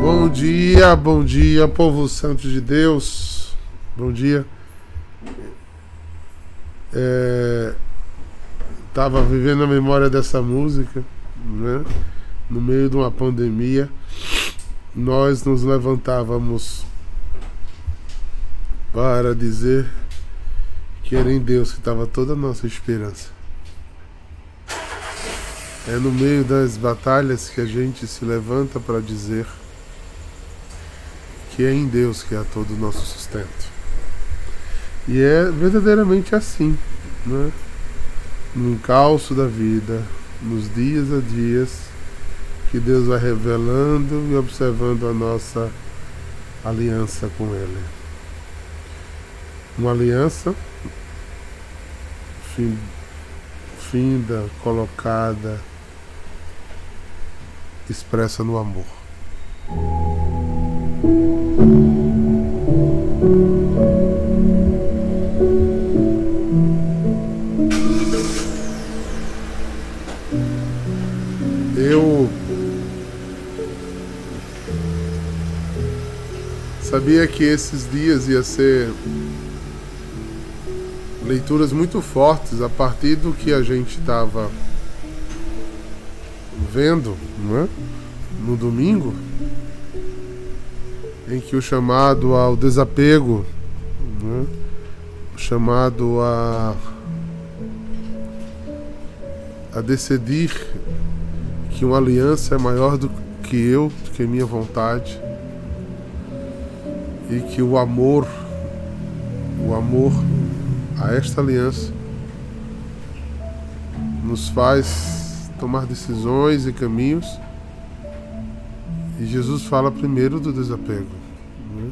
Bom dia, bom dia, povo santo de Deus. Bom dia. É, tava vivendo a memória dessa música, né? No meio de uma pandemia, nós nos levantávamos para dizer que era em Deus que estava toda a nossa esperança. É no meio das batalhas que a gente se levanta para dizer que é em Deus que há todo o nosso sustento. E é verdadeiramente assim, né? No encalço da vida, nos dias a dias, que Deus vai revelando e observando a nossa aliança com Ele. Uma aliança finda, colocada, expressa no amor. Sabia que esses dias ia ser leituras muito fortes a partir do que a gente estava vendo é? no domingo, em que o chamado ao desapego, é? o chamado a, a decidir que uma aliança é maior do que eu, do que minha vontade, e que o amor, o amor a esta aliança nos faz tomar decisões e caminhos. E Jesus fala primeiro do desapego. Né?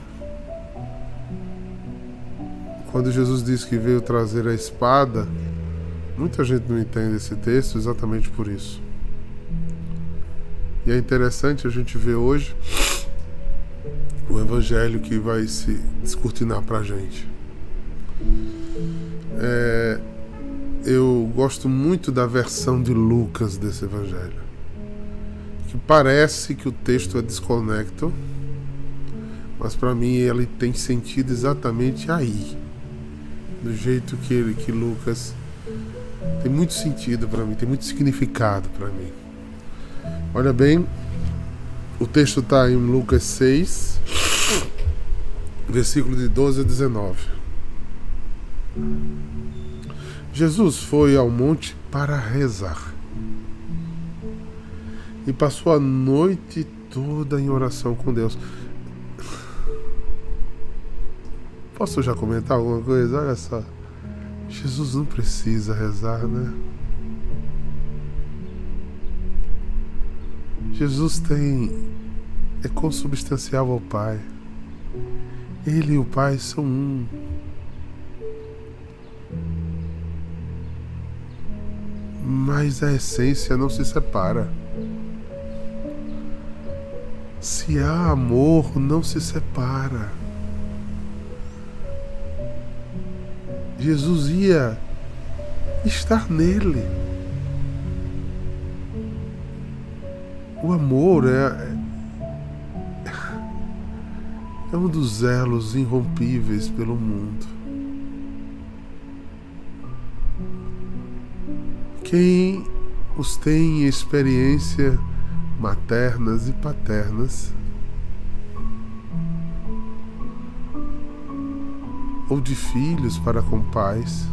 Quando Jesus diz que veio trazer a espada, muita gente não entende esse texto exatamente por isso. E é interessante a gente ver hoje o evangelho que vai se descortinar para a gente. É, eu gosto muito da versão de Lucas desse evangelho. Que parece que o texto é desconecto, mas para mim ele tem sentido exatamente aí. Do jeito que, ele, que Lucas tem muito sentido para mim, tem muito significado para mim. Olha bem, o texto está em Lucas 6, versículo de 12 a 19. Jesus foi ao monte para rezar e passou a noite toda em oração com Deus. Posso já comentar alguma coisa? Olha só. Jesus não precisa rezar, né? Jesus tem é consubstancial ao Pai. Ele e o Pai são um. mas a essência não se separa. Se há amor, não se separa. Jesus ia estar nele. O amor é, é um dos elos irrompíveis pelo mundo. Quem os tem em experiência maternas e paternas, ou de filhos para com pais,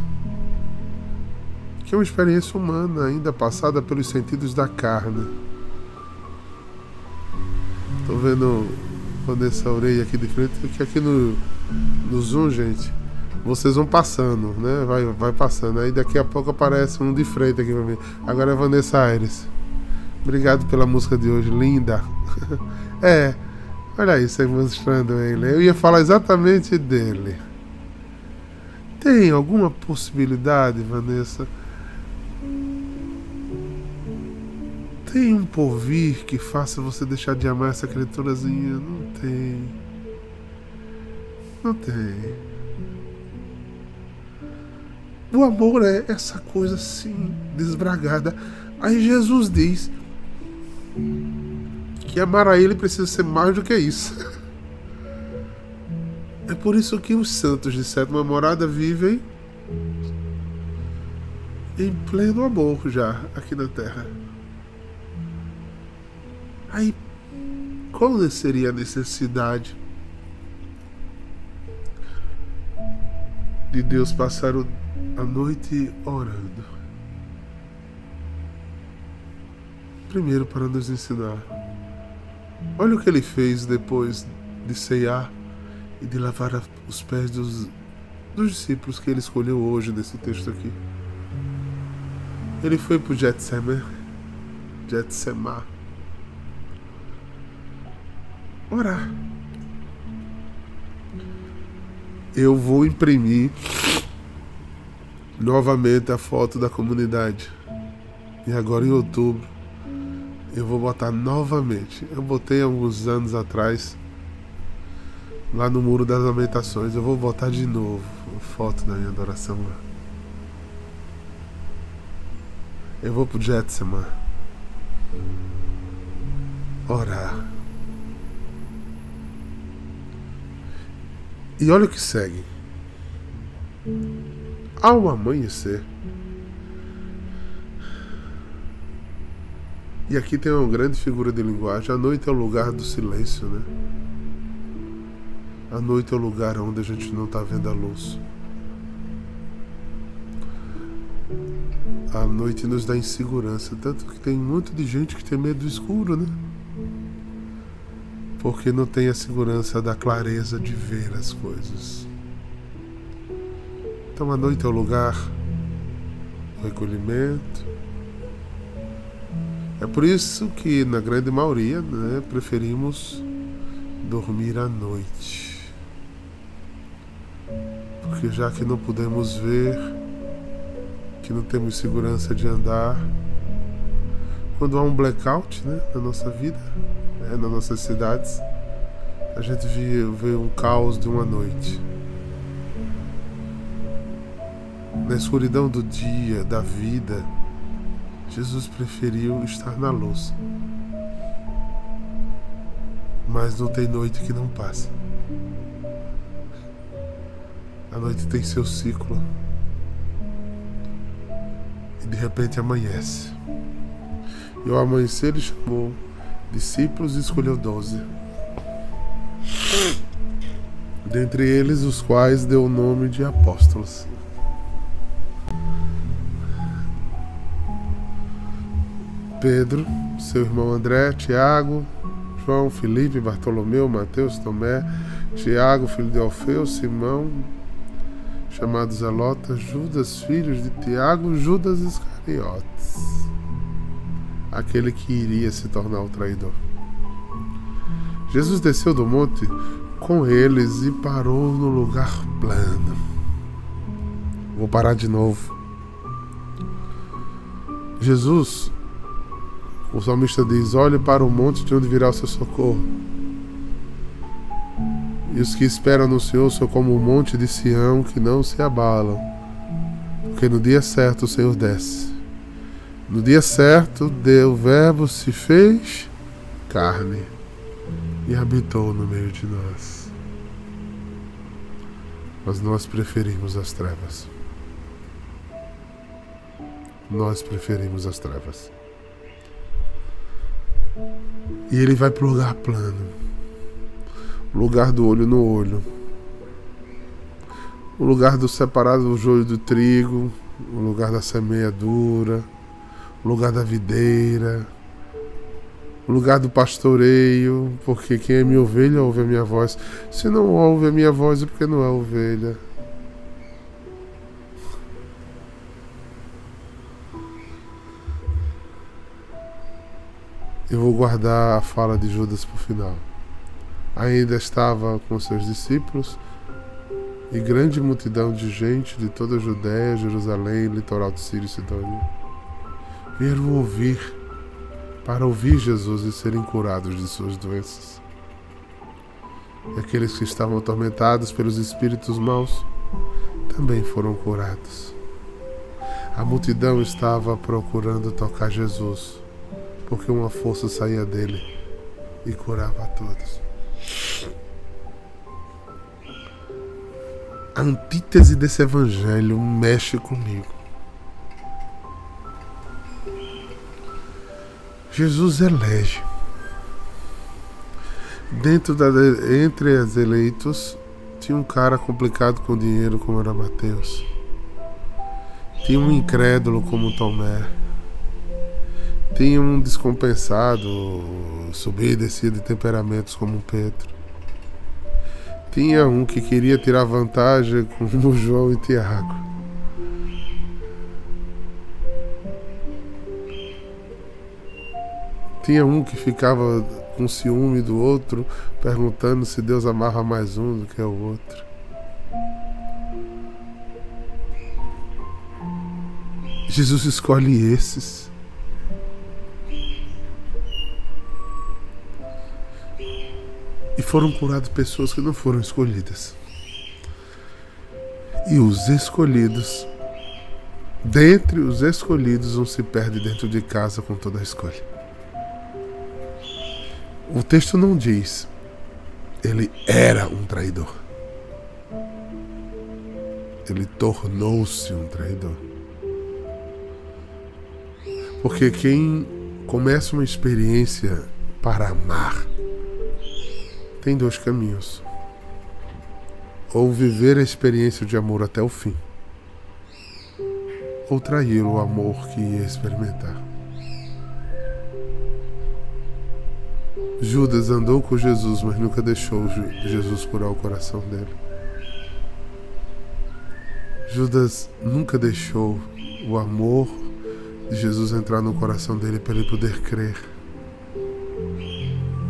que é uma experiência humana ainda passada pelos sentidos da carne. Estou vendo Vanessa Orelha aqui de frente, que aqui no, no Zoom, gente, vocês vão passando, né? Vai, vai passando. Aí daqui a pouco aparece um de frente aqui pra mim. Agora é Vanessa Aires. Obrigado pela música de hoje, linda. é, olha aí, você mostrando ele. Eu ia falar exatamente dele. Tem alguma possibilidade, Vanessa? Tem um porvir que faça você deixar de amar essa criaturazinha? Não tem. Não tem. O amor é essa coisa assim, desbragada. Aí Jesus diz que amar a Ele precisa ser mais do que isso. É por isso que os santos de sétima morada vivem em pleno amor já aqui na Terra. Aí, qual seria a necessidade de Deus passar a noite orando? Primeiro, para nos ensinar. Olha o que ele fez depois de ceiar e de lavar os pés dos, dos discípulos que ele escolheu hoje nesse texto aqui. Ele foi para o Getsemane, orar. Eu vou imprimir novamente a foto da comunidade. E agora em outubro eu vou botar novamente. Eu botei alguns anos atrás lá no Muro das Lamentações. Eu vou botar de novo a foto da minha adoração lá. Eu vou pro Jetseman orar. E olha o que segue. Ao amanhecer, e aqui tem uma grande figura de linguagem: a noite é o lugar do silêncio, né? A noite é o lugar onde a gente não está vendo a luz. A noite nos dá insegurança, tanto que tem muito de gente que tem medo do escuro, né? Porque não tem a segurança da clareza de ver as coisas. Então a noite é o lugar do recolhimento. É por isso que, na grande maioria, né, preferimos dormir à noite porque já que não podemos ver, que não temos segurança de andar, quando há um blackout né, na nossa vida, né, nas nossas cidades, a gente vê, vê um caos de uma noite. Na escuridão do dia, da vida, Jesus preferiu estar na luz. Mas não tem noite que não passa. A noite tem seu ciclo. E de repente amanhece. E ao amanhecer ele chamou discípulos e escolheu doze. Dentre eles, os quais deu o nome de apóstolos. Pedro, seu irmão André, Tiago, João, Felipe, Bartolomeu, Mateus, Tomé, Tiago, filho de Alfeu, Simão, chamado Zelota, Judas, filhos de Tiago, Judas Iscariotes, aquele que iria se tornar o traidor. Jesus desceu do monte com eles e parou no lugar plano. Vou parar de novo. Jesus, o salmista diz: Olhe para o monte de onde virá o seu socorro. E os que esperam no Senhor são como o monte de Sião que não se abalam, porque no dia certo o Senhor desce. No dia certo, o Verbo se fez carne e habitou no meio de nós. Mas nós preferimos as trevas. Nós preferimos as trevas. E ele vai para o lugar plano lugar do olho no olho, o lugar do separado do joio do trigo, o lugar da semeadura, o lugar da videira, o lugar do pastoreio, porque quem é minha ovelha ouve a minha voz. Se não ouve a minha voz, é porque não é ovelha. Eu vou guardar a fala de Judas para o final ainda estava com seus discípulos e grande multidão de gente de toda a Judéia, Jerusalém, litoral do Sírio e Sidônia vieram ouvir para ouvir Jesus e serem curados de suas doenças. E aqueles que estavam atormentados pelos espíritos maus também foram curados. A multidão estava procurando tocar Jesus, porque uma força saía dele e curava a todos. A antítese desse evangelho mexe comigo. Jesus elege. Dentro da, entre os eleitos tinha um cara complicado com dinheiro como era Mateus. Tinha um incrédulo como Tomé. Tinha um descompensado, subir e descer de temperamentos como Pedro. Tinha um que queria tirar vantagem como João e Tiago. Tinha um que ficava com ciúme do outro, perguntando se Deus amava mais um do que o outro. Jesus escolhe esses. E foram curadas pessoas que não foram escolhidas. E os escolhidos, dentre os escolhidos, um se perde dentro de casa com toda a escolha. O texto não diz, ele era um traidor. Ele tornou-se um traidor. Porque quem começa uma experiência para amar tem dois caminhos. Ou viver a experiência de amor até o fim, ou trair o amor que ia experimentar. Judas andou com Jesus, mas nunca deixou Jesus curar o coração dele. Judas nunca deixou o amor de Jesus entrar no coração dele para ele poder crer,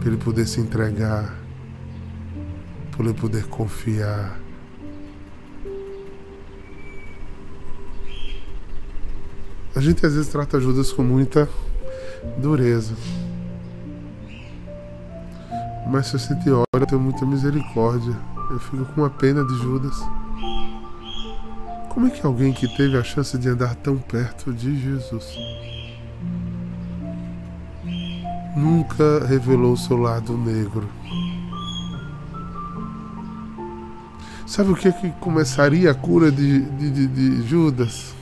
para ele poder se entregar, para ele poder confiar. A gente às vezes trata Judas com muita dureza. Mas se você te olha, tenho muita misericórdia. Eu fico com uma pena de Judas. Como é que alguém que teve a chance de andar tão perto de Jesus nunca revelou seu lado negro? Sabe o que, que começaria a cura de, de, de, de Judas?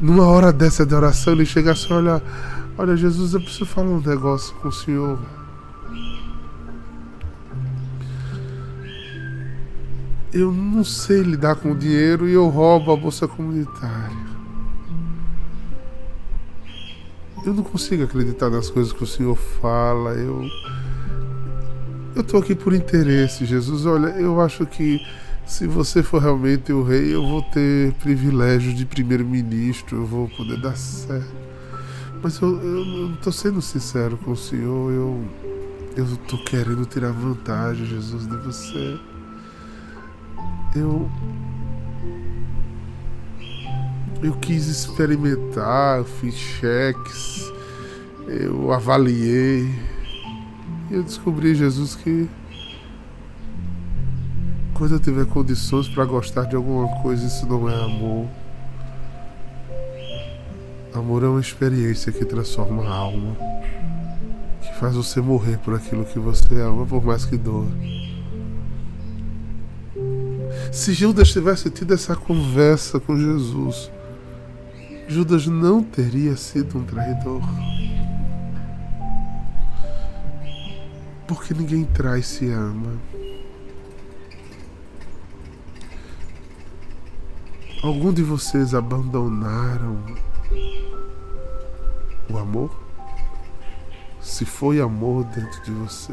Numa hora dessa de oração, ele chegasse a olhar: Olha, Jesus, eu preciso falar um negócio com o senhor. eu não sei lidar com o dinheiro e eu roubo a bolsa comunitária. Eu não consigo acreditar nas coisas que o Senhor fala. Eu eu tô aqui por interesse, Jesus. Olha, eu acho que se você for realmente o rei, eu vou ter privilégio de primeiro-ministro, eu vou poder dar certo. Mas eu, eu não tô sendo sincero com o Senhor, eu eu tô querendo tirar vantagem, Jesus, de você eu eu quis experimentar, eu fiz cheques, eu avaliei e eu descobri Jesus que quando eu tiver condições para gostar de alguma coisa, isso não é amor. Amor é uma experiência que transforma a alma, que faz você morrer por aquilo que você ama, por mais que doa. Se Judas tivesse tido essa conversa com Jesus, Judas não teria sido um traidor. Porque ninguém traz se ama. Algum de vocês abandonaram o amor? Se foi amor dentro de você?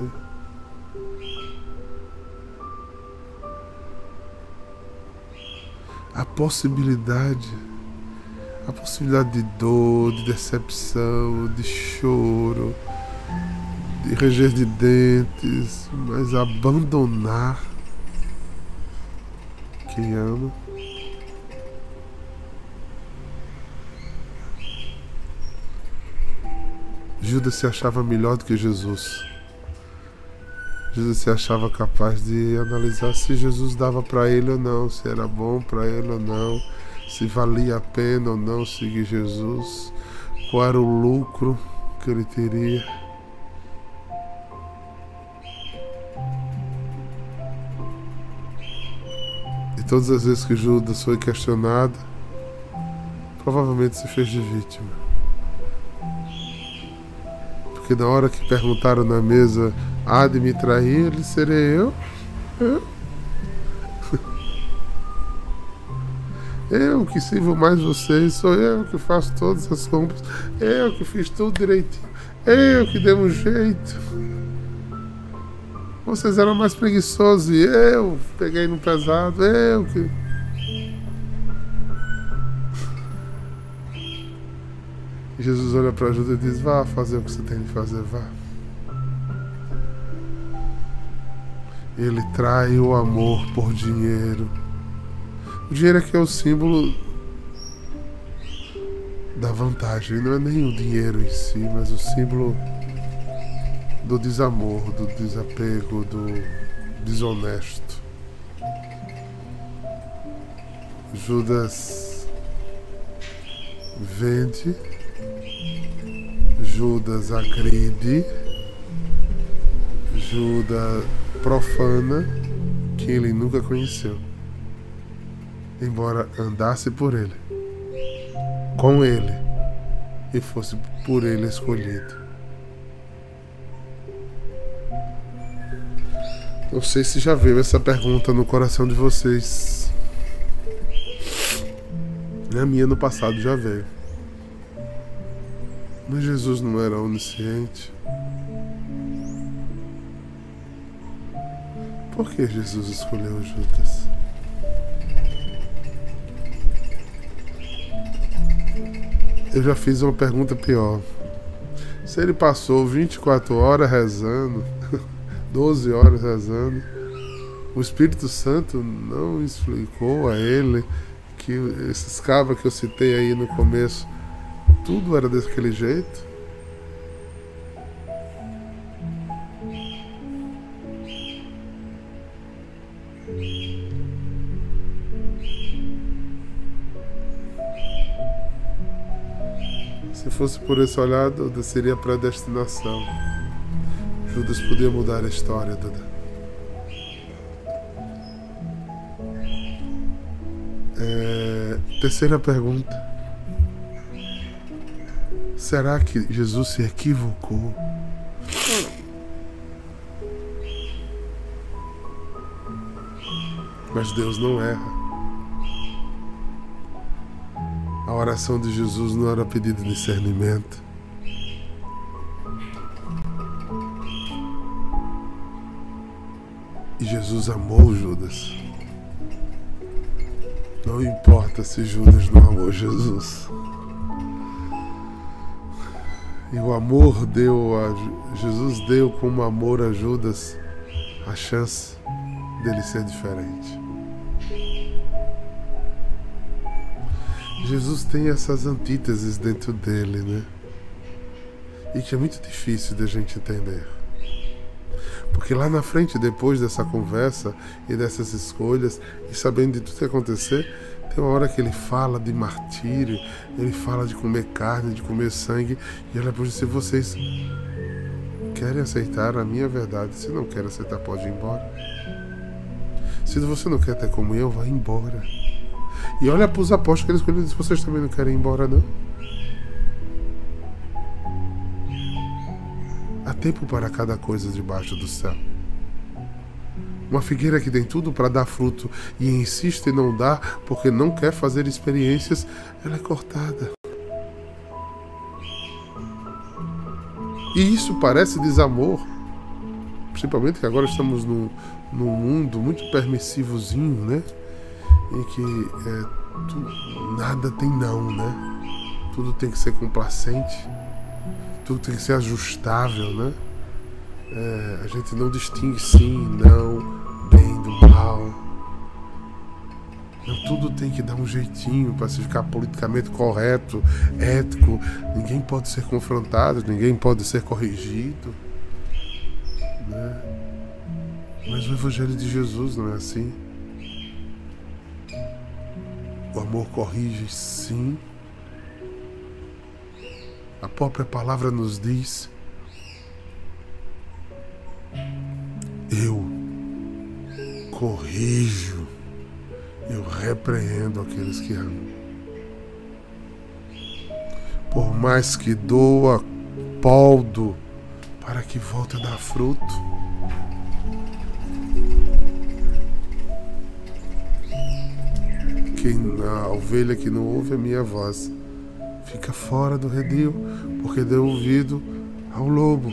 a possibilidade, a possibilidade de dor, de decepção, de choro, de reger de dentes, mas abandonar quem ama. Judas se achava melhor do que Jesus. Judas se achava capaz de analisar se Jesus dava para ele ou não, se era bom para ele ou não, se valia a pena ou não seguir Jesus, qual era o lucro que ele teria. E todas as vezes que Judas foi questionado, provavelmente se fez de vítima. Porque na hora que perguntaram na mesa, há de me trair, ele serei eu? Eu? Eu que sirvo mais vocês, sou eu que faço todas as compras, eu que fiz tudo direitinho, eu que dei um jeito. Vocês eram mais preguiçosos e eu peguei no pesado, eu que. Jesus olha para Judas e diz: Vá fazer o que você tem de fazer, vá. Ele trai o amor por dinheiro. O dinheiro aqui é o símbolo da vantagem, não é nem o dinheiro em si, mas o símbolo do desamor, do desapego, do desonesto. Judas vende, Judas agride, Judas profana que ele nunca conheceu embora andasse por ele, com ele, e fosse por ele escolhido. Não sei se já veio essa pergunta no coração de vocês. A minha no passado já veio. Mas Jesus não era onisciente. Por que Jesus escolheu Judas? Eu já fiz uma pergunta pior. Se ele passou 24 horas rezando, 12 horas rezando, o Espírito Santo não explicou a ele que esses cabras que eu citei aí no começo, tudo era daquele jeito? fosse por esse olhar, Duda, seria predestinação. Judas podia mudar a história, Duda. É, terceira pergunta. Será que Jesus se equivocou? Mas Deus não erra. A oração de Jesus não era pedido de discernimento. E Jesus amou Judas. Não importa se Judas não amou Jesus. E o amor deu a Jesus deu como amor a Judas a chance dele ser diferente. Jesus tem essas antíteses dentro dele, né? E que é muito difícil da gente entender. Porque lá na frente, depois dessa conversa e dessas escolhas, e sabendo de tudo que acontecer, tem uma hora que ele fala de martírio, ele fala de comer carne, de comer sangue, e ele depois dizer: vocês querem aceitar a minha verdade. Se não querem aceitar, pode ir embora. Se você não quer ter comunhão, vá embora. E olha para os apóstolos que ele escolheu e diz: Vocês também não querem ir embora, não? Há tempo para cada coisa debaixo do céu. Uma figueira que tem tudo para dar fruto e insiste em não dar porque não quer fazer experiências, ela é cortada. E isso parece desamor. Principalmente que agora estamos num, num mundo muito permissivozinho, né? em que é, tu, nada tem não, né? Tudo tem que ser complacente, tudo tem que ser ajustável, né? É, a gente não distingue sim, não, mal. Não, tudo tem que dar um jeitinho para se ficar politicamente correto, ético. Ninguém pode ser confrontado, ninguém pode ser corrigido. Né? Mas o Evangelho de Jesus não é assim. O amor corrige, sim. A própria palavra nos diz: Eu corrijo repreendo aqueles que amam. Por mais que doa poldo para que volte a dar fruto. Quem a ovelha que não ouve a minha voz fica fora do redil, porque deu ouvido ao lobo.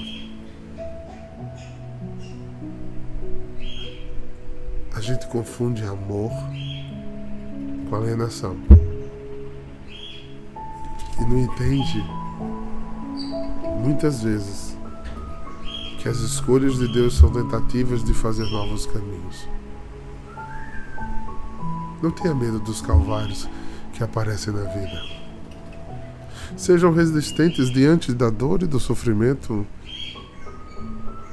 Gente confunde amor com alienação. E não entende, muitas vezes, que as escolhas de Deus são tentativas de fazer novos caminhos. Não tenha medo dos calvários que aparecem na vida. Sejam resistentes diante da dor e do sofrimento,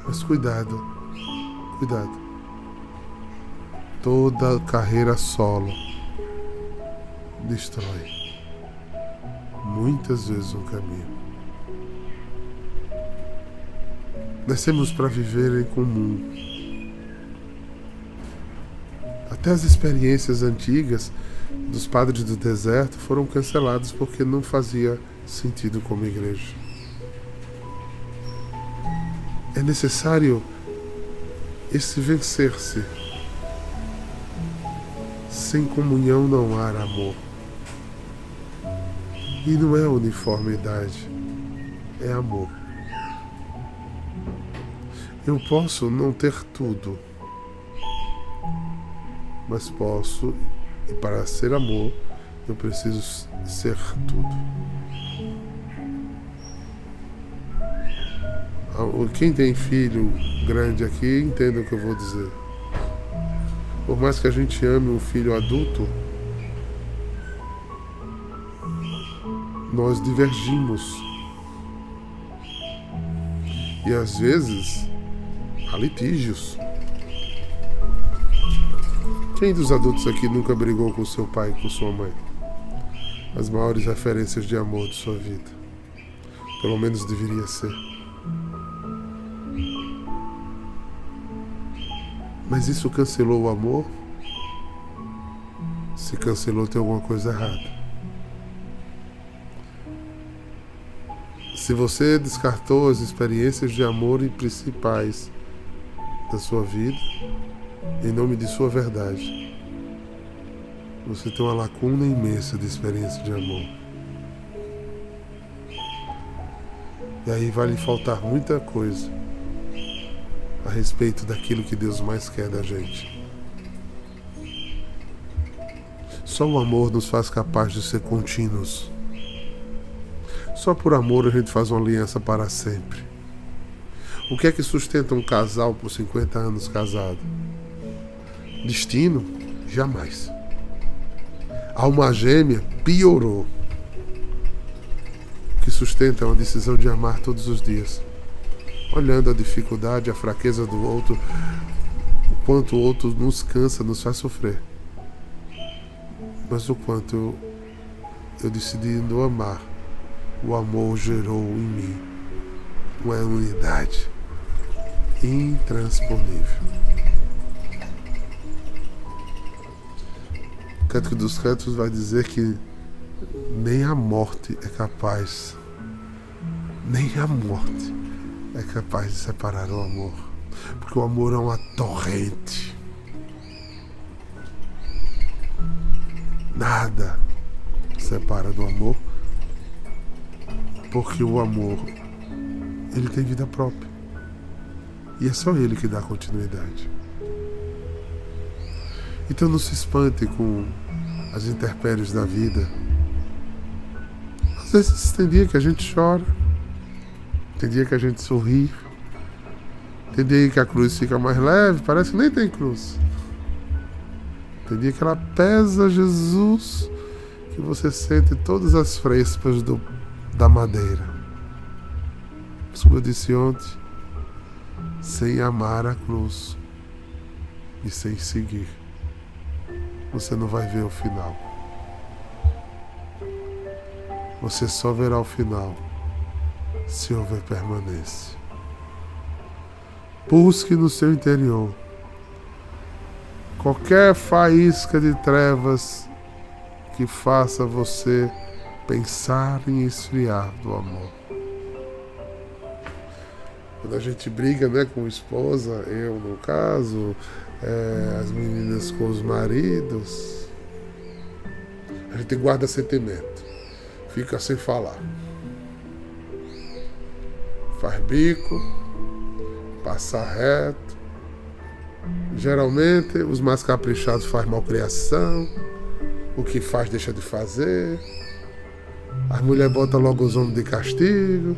mas cuidado, cuidado. Toda carreira solo destrói muitas vezes um caminho. Nascemos para viver em comum. Até as experiências antigas dos padres do deserto foram canceladas porque não fazia sentido como igreja. É necessário esse vencer-se. Sem comunhão não há amor. E não é uniformidade, é amor. Eu posso não ter tudo, mas posso, e para ser amor, eu preciso ser tudo. Ah, quem tem filho grande aqui entende o que eu vou dizer. Por mais que a gente ame um filho adulto, nós divergimos. E às vezes há litígios. Quem dos adultos aqui nunca brigou com seu pai e com sua mãe? As maiores referências de amor de sua vida. Pelo menos deveria ser. Mas isso cancelou o amor? Se cancelou, tem alguma coisa errada. Se você descartou as experiências de amor principais da sua vida, em nome de sua verdade, você tem uma lacuna imensa de experiência de amor. E aí vai lhe faltar muita coisa a respeito daquilo que Deus mais quer da gente. Só o amor nos faz capaz de ser contínuos. Só por amor a gente faz uma aliança para sempre. O que é que sustenta um casal por 50 anos casado? Destino? Jamais. Alma gêmea? Piorou. O que sustenta é uma decisão de amar todos os dias. Olhando a dificuldade, a fraqueza do outro, o quanto o outro nos cansa, nos faz sofrer. Mas o quanto eu, eu decidi não amar, o amor gerou em mim uma unidade intransponível. O Cântico dos Cantos vai dizer que nem a morte é capaz, nem a morte é capaz de separar o amor, porque o amor é uma torrente. Nada separa do amor, porque o amor ele tem vida própria. E é só ele que dá continuidade. Então não se espante com as intempéries da vida. Às vezes tem dia que a gente chora, tem dia que a gente sorri, tem dia que a cruz fica mais leve, parece que nem tem cruz. Tem dia que ela pesa Jesus, que você sente todas as frespas do, da madeira. Como eu disse ontem, sem amar a cruz e sem seguir, você não vai ver o final. Você só verá o final se houver permanência. Busque no seu interior qualquer faísca de trevas que faça você pensar em esfriar do amor. Quando a gente briga né, com a esposa, eu no caso, é, as meninas com os maridos, a gente guarda sentimento, fica sem falar. Faz bico, passa reto. Geralmente os mais caprichados fazem malcriação, o que faz deixa de fazer. As mulheres botam logo os homens de castigo.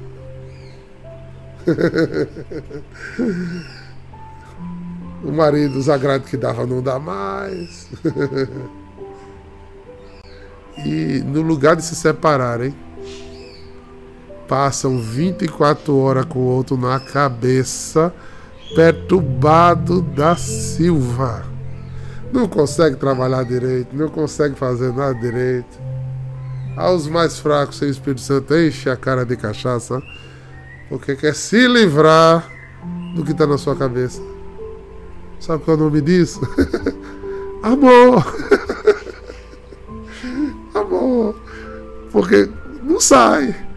o marido, os agrados que dava, não dá mais. e no lugar de se separarem, passam 24 horas com o outro na cabeça, perturbado da Silva. Não consegue trabalhar direito, não consegue fazer nada direito. Aos mais fracos, sem Espírito Santo enche a cara de cachaça, porque quer se livrar do que está na sua cabeça. Sabe qual é o nome disso? Amor! Amor! Porque não sai.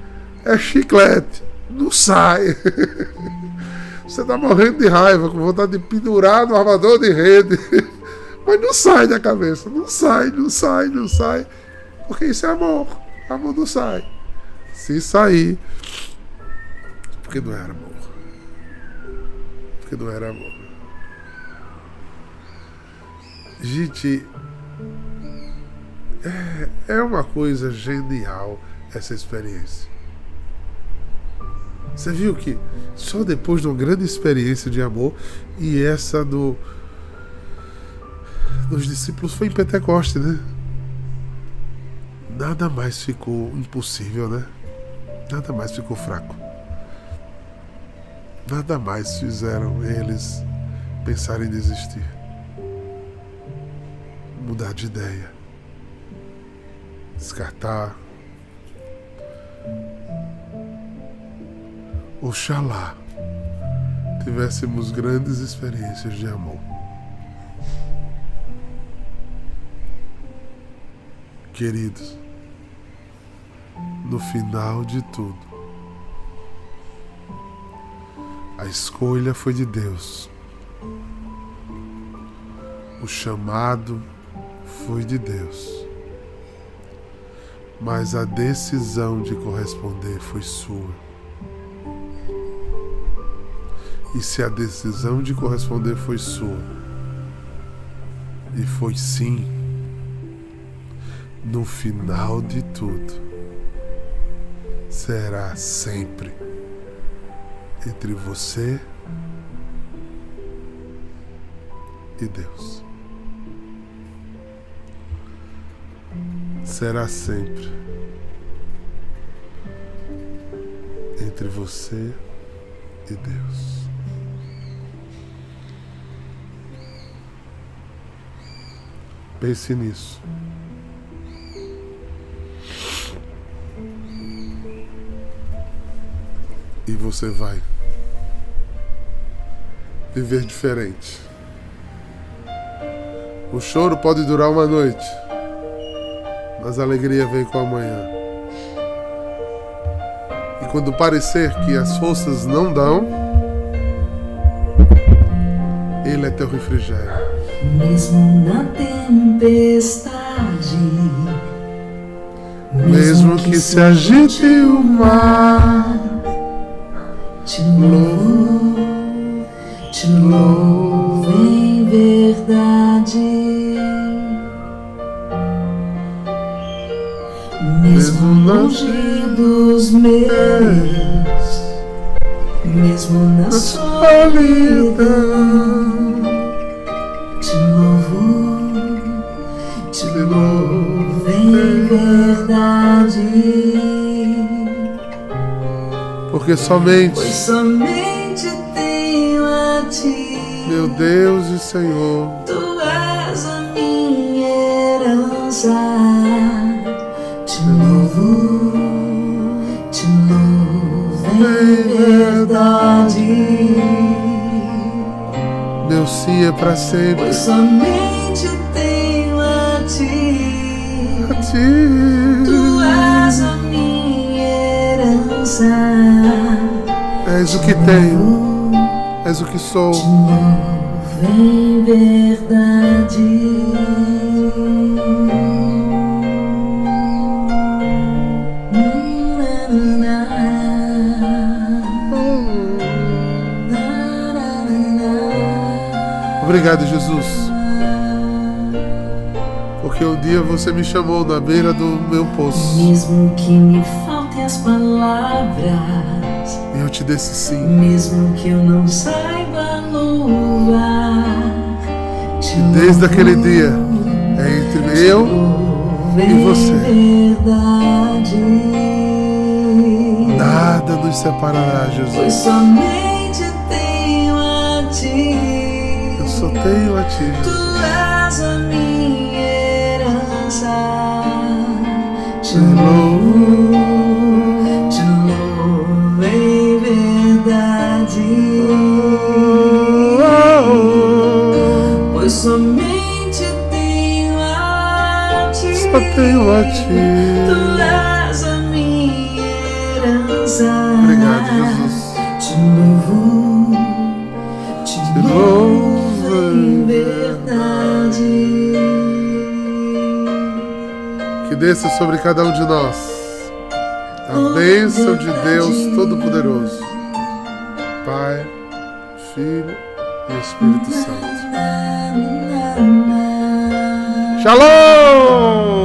É chiclete. Não sai. Você está morrendo de raiva, com vontade de pendurar no armador de rede. Mas não sai da cabeça. Não sai, não sai, não sai. Porque isso é amor. Amor não sai. Se sair, porque não era amor. Porque não era amor. Gente, é, é uma coisa genial essa experiência. Você viu que só depois de uma grande experiência de amor e essa do dos discípulos foi em Pentecoste, né? nada mais ficou impossível, né? Nada mais ficou fraco. Nada mais fizeram eles pensarem em desistir. Mudar de ideia. Descartar. Oxalá tivéssemos grandes experiências de amor. Queridos, no final de tudo. A escolha foi de Deus. O chamado foi de Deus. Mas a decisão de corresponder foi sua. E se a decisão de corresponder foi sua, e foi sim, no final de tudo, será sempre entre você e Deus. Será sempre entre você e Deus. Pense nisso. e você vai viver diferente. O choro pode durar uma noite, mas a alegria vem com a manhã. E quando parecer que as forças não dão, Ele é teu refrigério. Mesmo na tempestade, mesmo que se agite o mar te louvo, te louvo em verdade. Mesmo longe dos meus, mesmo na solidão, porque somente, pois somente tenho a ti, meu Deus e Senhor, tu és a minha herança. Te louvo, te louvo em verdade. Meu sim é para sempre. És o que tenho, és o que sou. Vem verdade. Obrigado, Jesus. Porque um dia você me chamou na beira do meu poço Mesmo que me faltem as palavras, e eu te disse sim. mesmo que eu não saiba louvar, Desde aquele dia é entre eu e você. verdade. Nada nos separará, Pois Jesus. somente tenho a ti. Eu só tenho a ti, Tu Jesus. és a minha herança. Te louvo, desça sobre cada um de nós a bênção de Deus Todo-Poderoso, Pai, Filho e Espírito Santo. Shalom!